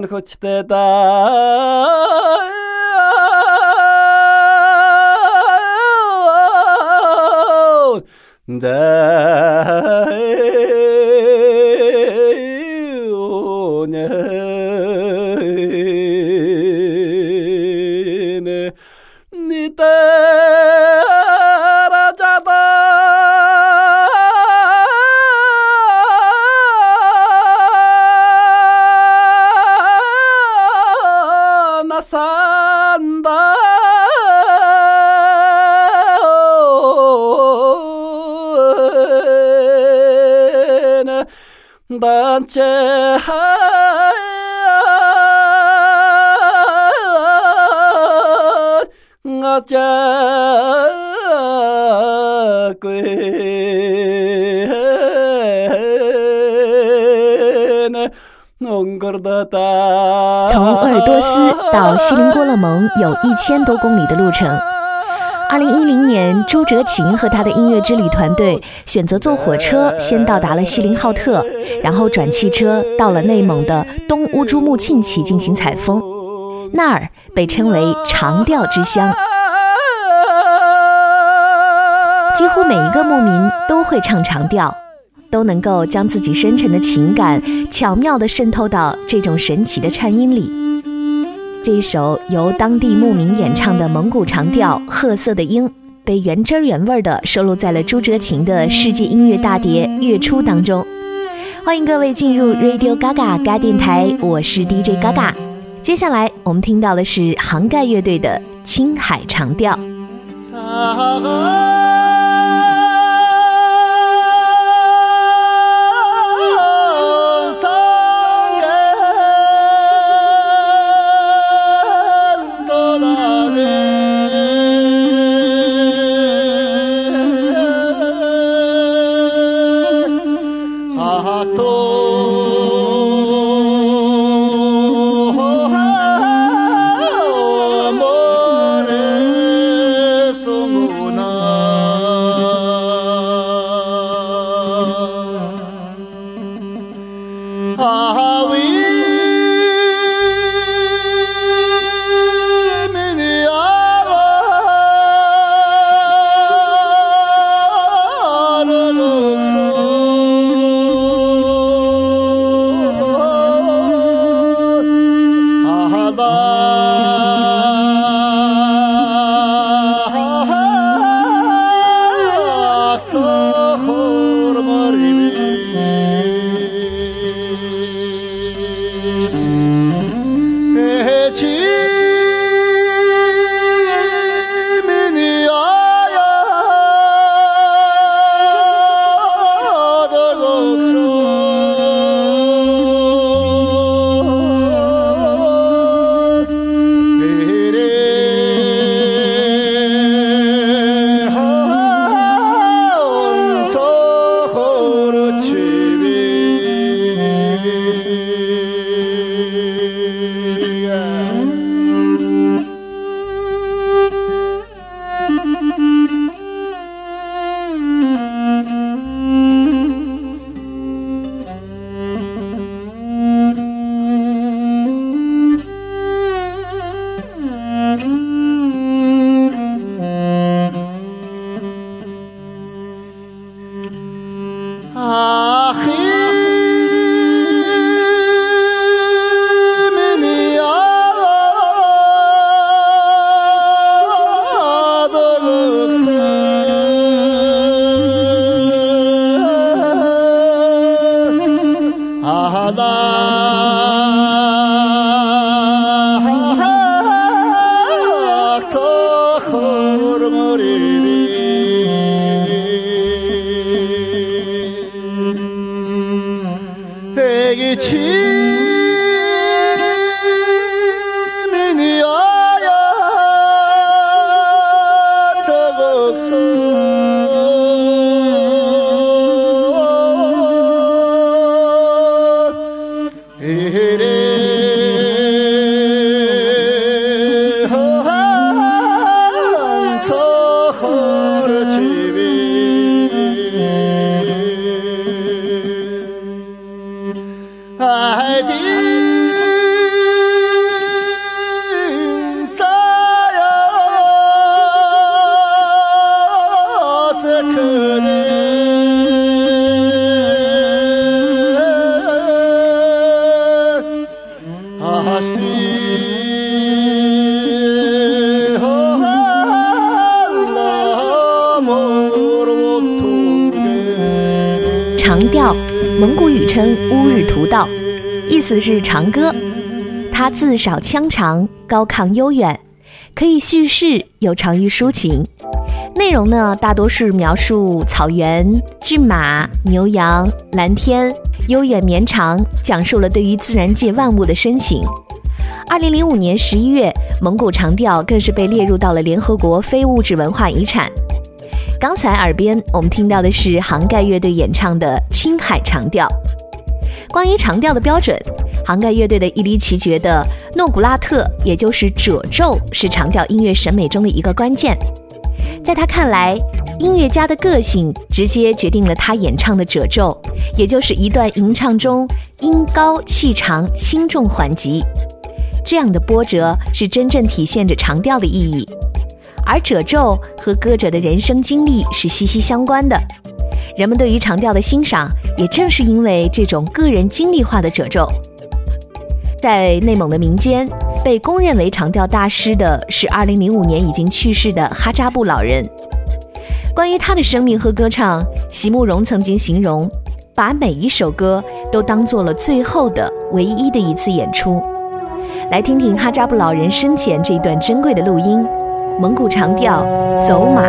간 허치대다. 데 네. 一千多公里的路程。二零一零年，朱哲琴和他的音乐之旅团队选择坐火车，先到达了锡林浩特，然后转汽车到了内蒙的东乌珠穆沁旗进行采风。那儿被称为长调之乡，几乎每一个牧民都会唱长调，都能够将自己深沉的情感巧妙地渗透到这种神奇的颤音里。这一首由当地牧民演唱的蒙古长调《褐色的鹰》，被原汁原味的收录在了朱哲琴的世界音乐大碟《月初》当中。欢迎各位进入 Radio Gaga 嘎电台，我是 DJ Gaga。接下来我们听到的是杭盖乐队的《青海长调》。意思是长歌。它字少腔长，高亢悠远，可以叙事，又长于抒情。内容呢，大多是描述草原、骏马、牛羊、蓝天，悠远绵长，讲述了对于自然界万物的深情。二零零五年十一月，蒙古长调更是被列入到了联合国非物质文化遗产。刚才耳边我们听到的是杭盖乐队演唱的《青海长调》。关于长调的标准，杭盖乐队的伊犁奇觉得诺古拉特，也就是褶皱，是长调音乐审美中的一个关键。在他看来，音乐家的个性直接决定了他演唱的褶皱，也就是一段吟唱中音高气长、轻重缓急，这样的波折是真正体现着长调的意义。而褶皱和歌者的人生经历是息息相关的。人们对于长调的欣赏，也正是因为这种个人经历化的褶皱。在内蒙的民间，被公认为长调大师的是2005年已经去世的哈扎布老人。关于他的生命和歌唱，席慕容曾经形容，把每一首歌都当做了最后的、唯一的一次演出。来听听哈扎布老人生前这一段珍贵的录音。蒙古长调《走马》。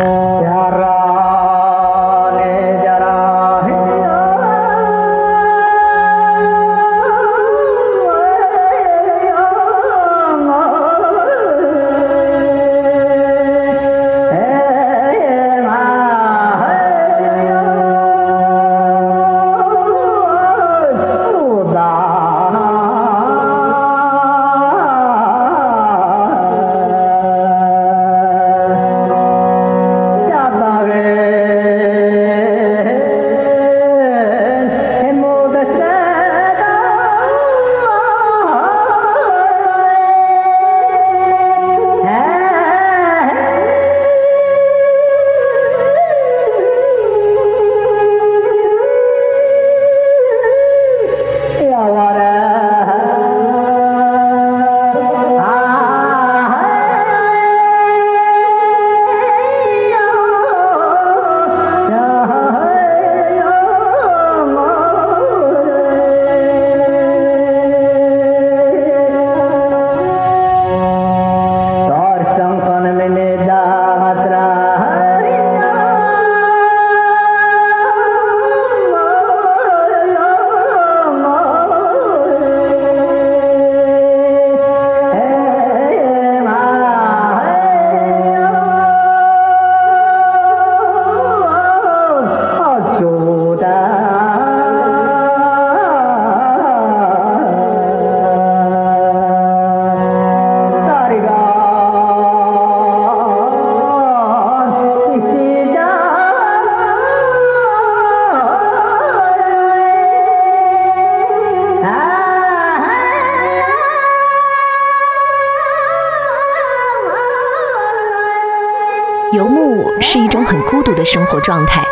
的生活状态，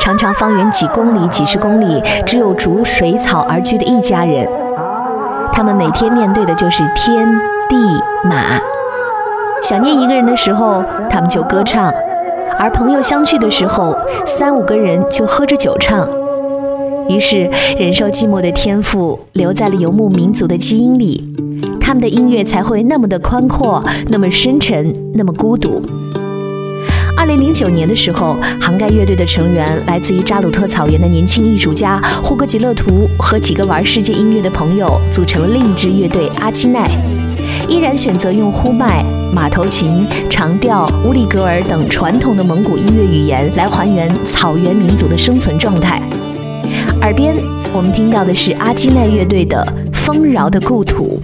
常常方圆几公里、几十公里只有逐水草而居的一家人，他们每天面对的就是天地马。想念一个人的时候，他们就歌唱；而朋友相聚的时候，三五个人就喝着酒唱。于是，忍受寂寞的天赋留在了游牧民族的基因里。他们的音乐才会那么的宽阔，那么深沉，那么孤独。二零零九年的时候，杭盖乐队的成员来自于扎鲁特草原的年轻艺术家霍格吉勒图和几个玩世界音乐的朋友组成了另一支乐队阿基奈，依然选择用呼麦、马头琴、长调、乌里格尔等传统的蒙古音乐语言来还原草原民族的生存状态。耳边我们听到的是阿基奈乐队的《丰饶的故土》。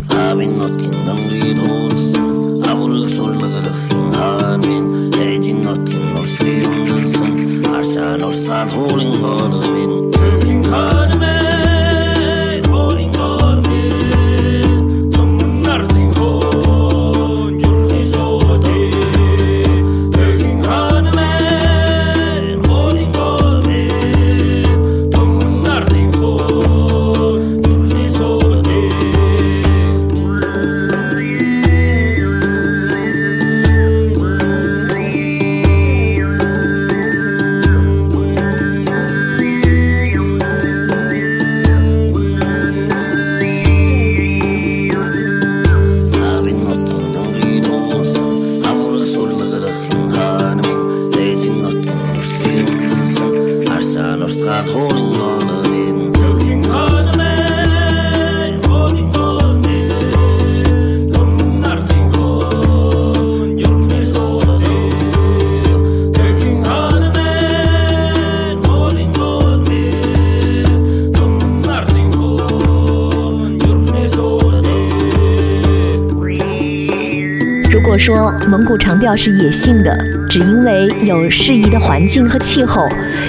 蒙古长调是野性的，只因为有适宜的环境和气候，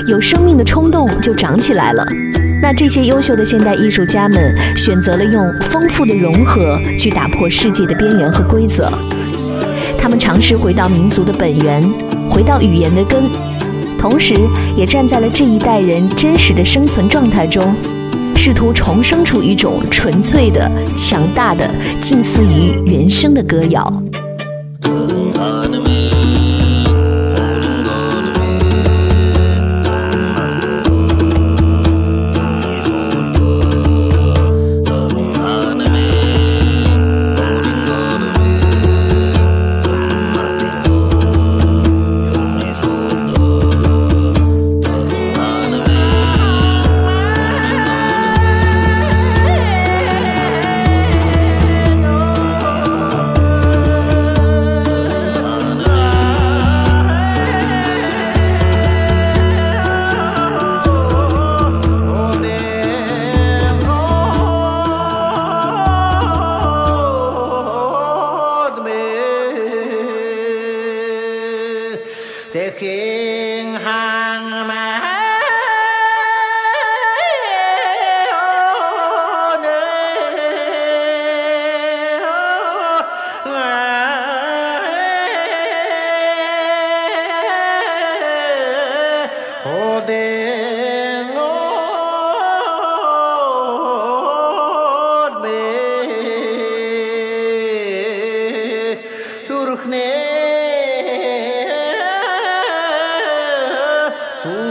有生命的冲动就长起来了。那这些优秀的现代艺术家们选择了用丰富的融合去打破世界的边缘和规则，他们尝试回到民族的本源，回到语言的根，同时也站在了这一代人真实的生存状态中，试图重生出一种纯粹的、强大的、近似于原生的歌谣。on me. Four.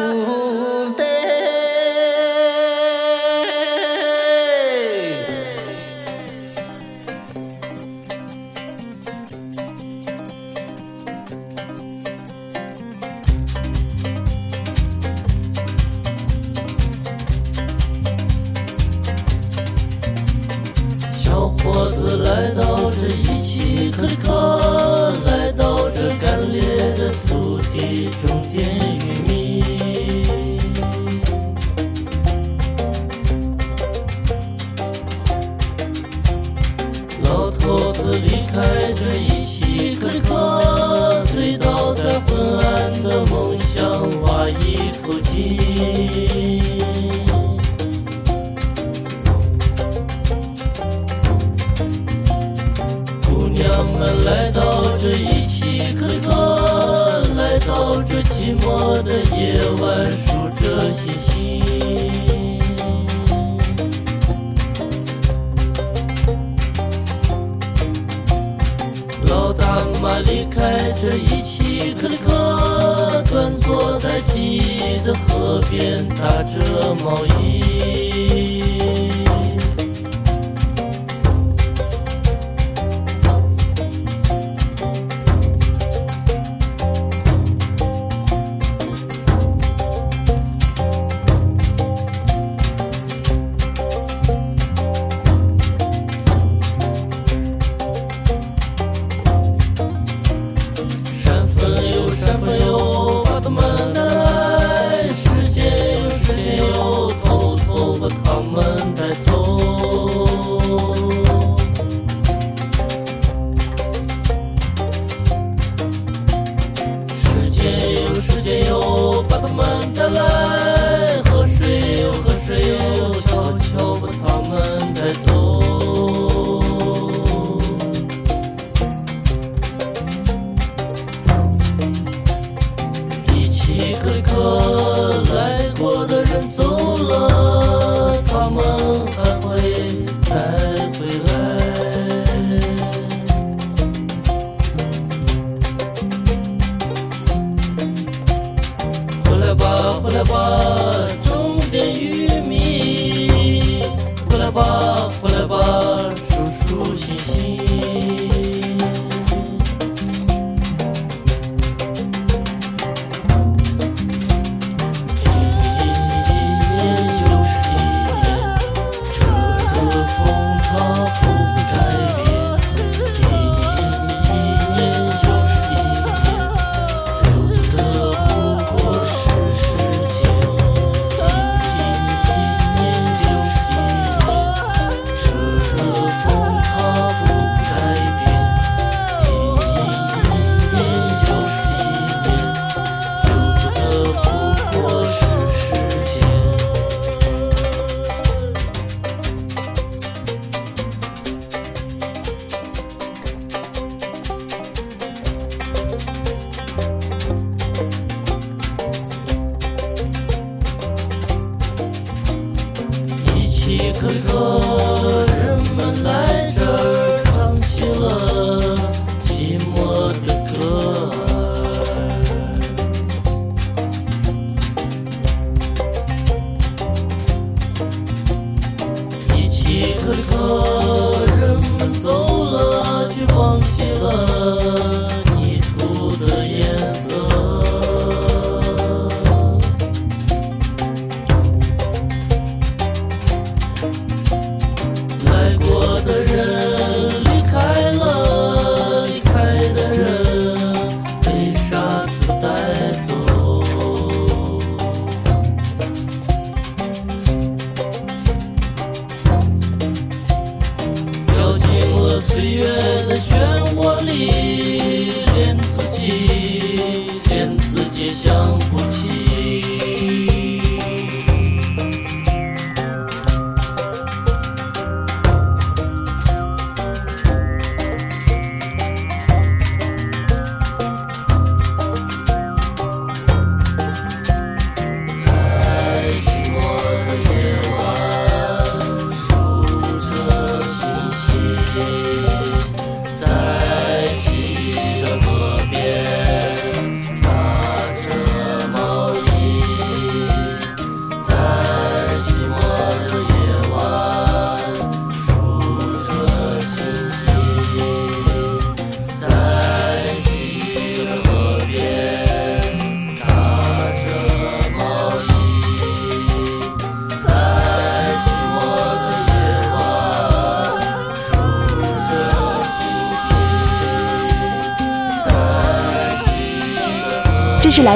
岁月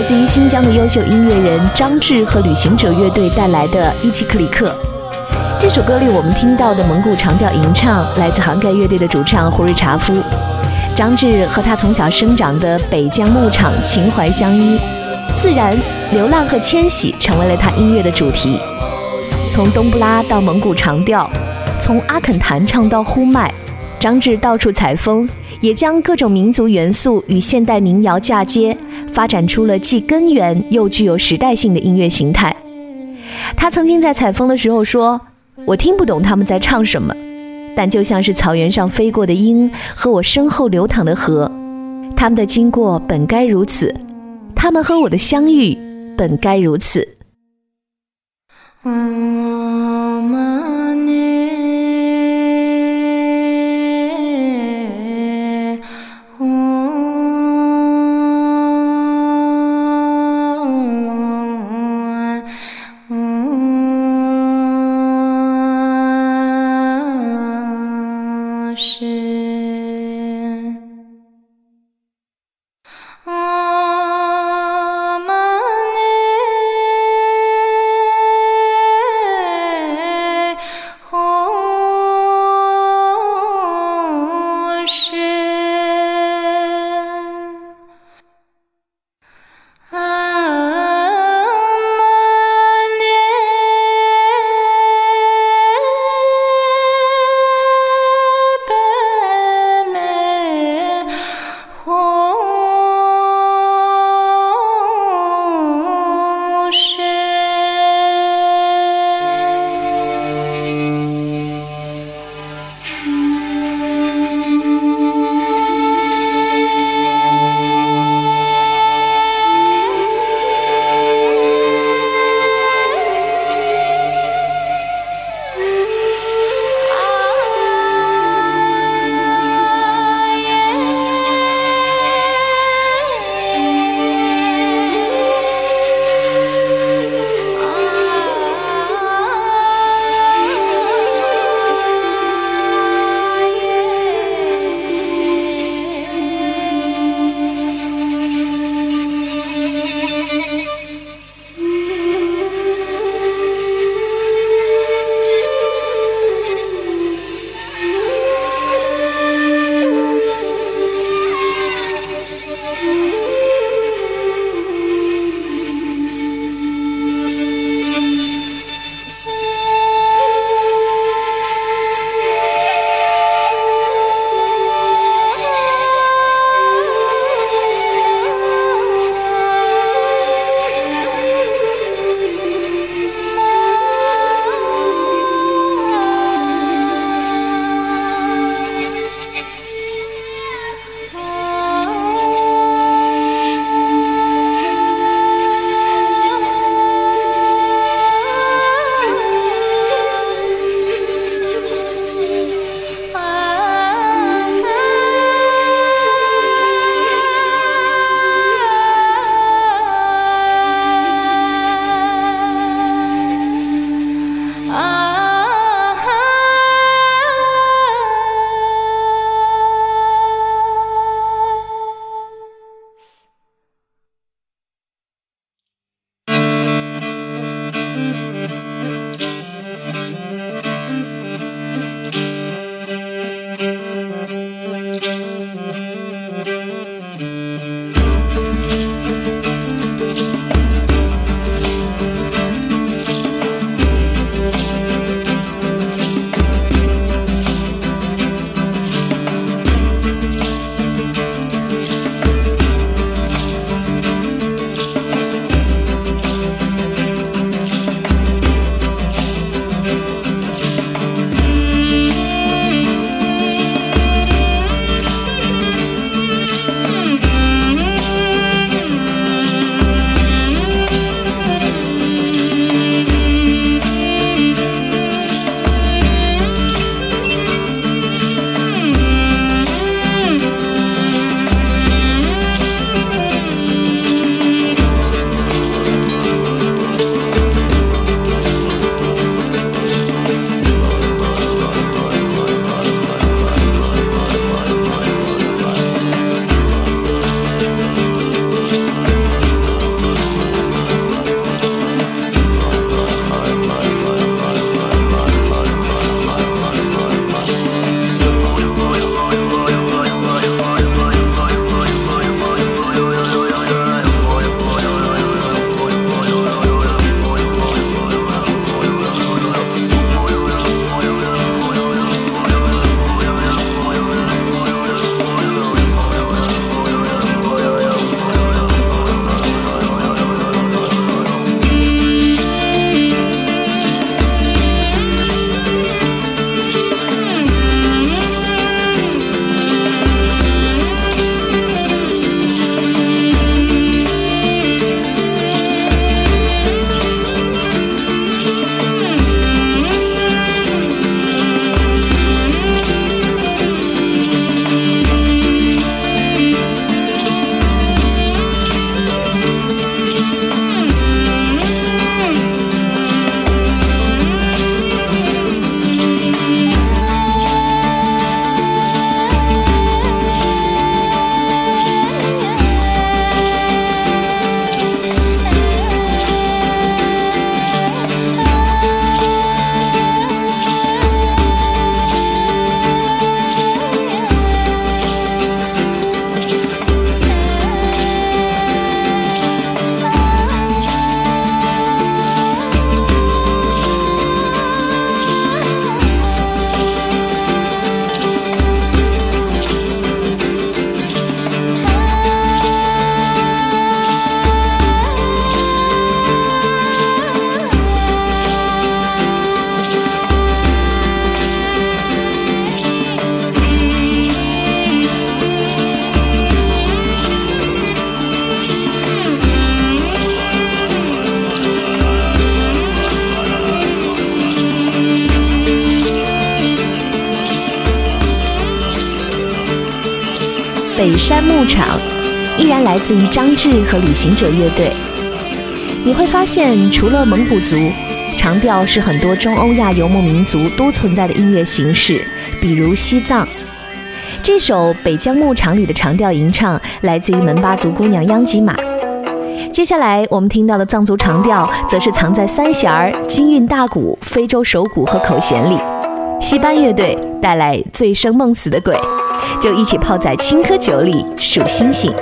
来自于新疆的优秀音乐人张志和旅行者乐队带来的《伊奇克里克》。这首歌里我们听到的蒙古长调吟唱来自杭盖乐队的主唱胡瑞查夫。张志和他从小生长的北疆牧场情怀相依，自然、流浪和迁徙成为了他音乐的主题。从冬不拉到蒙古长调，从阿肯弹唱到呼麦，张志到处采风，也将各种民族元素与现代民谣嫁接，发展出了既根源又具有时代性的音乐形态。他曾经在采风的时候说：“我听不懂他们在唱什么，但就像是草原上飞过的鹰和我身后流淌的河，他们的经过本该如此，他们和我的相遇本该如此。”。场，依然来自于张志和旅行者乐队。你会发现，除了蒙古族，长调是很多中欧亚游牧民族都存在的音乐形式，比如西藏。这首《北疆牧场》里的长调吟唱来自于门巴族姑娘央吉玛。接下来我们听到的藏族长调，则是藏在三弦儿、京韵大鼓、非洲手鼓和口弦里。西班乐队带来《醉生梦死的鬼》，就一起泡在青稞酒里数星星。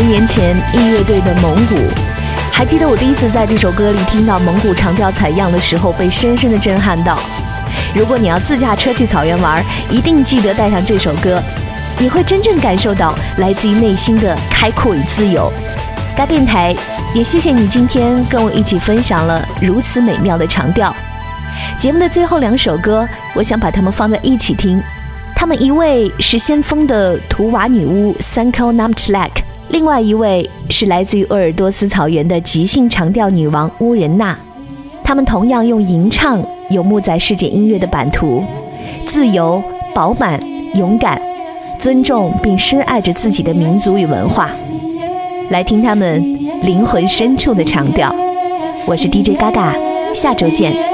十年前音乐队的蒙古。还记得我第一次在这首歌里听到蒙古长调采样的时候，被深深的震撼到。如果你要自驾车去草原玩，一定记得带上这首歌，你会真正感受到来自于内心的开阔与自由。嘎电台也谢谢你今天跟我一起分享了如此美妙的长调。节目的最后两首歌，我想把它们放在一起听。他们一位是先锋的图瓦女巫 Sanko Namchlak，另外一位是来自于鄂尔多斯草原的即兴长调女王乌仁娜。他们同样用吟唱游牧在世界音乐的版图，自由、饱满、勇敢，尊重并深爱着自己的民族与文化。来听他们灵魂深处的长调。我是 DJ 嘎嘎，下周见。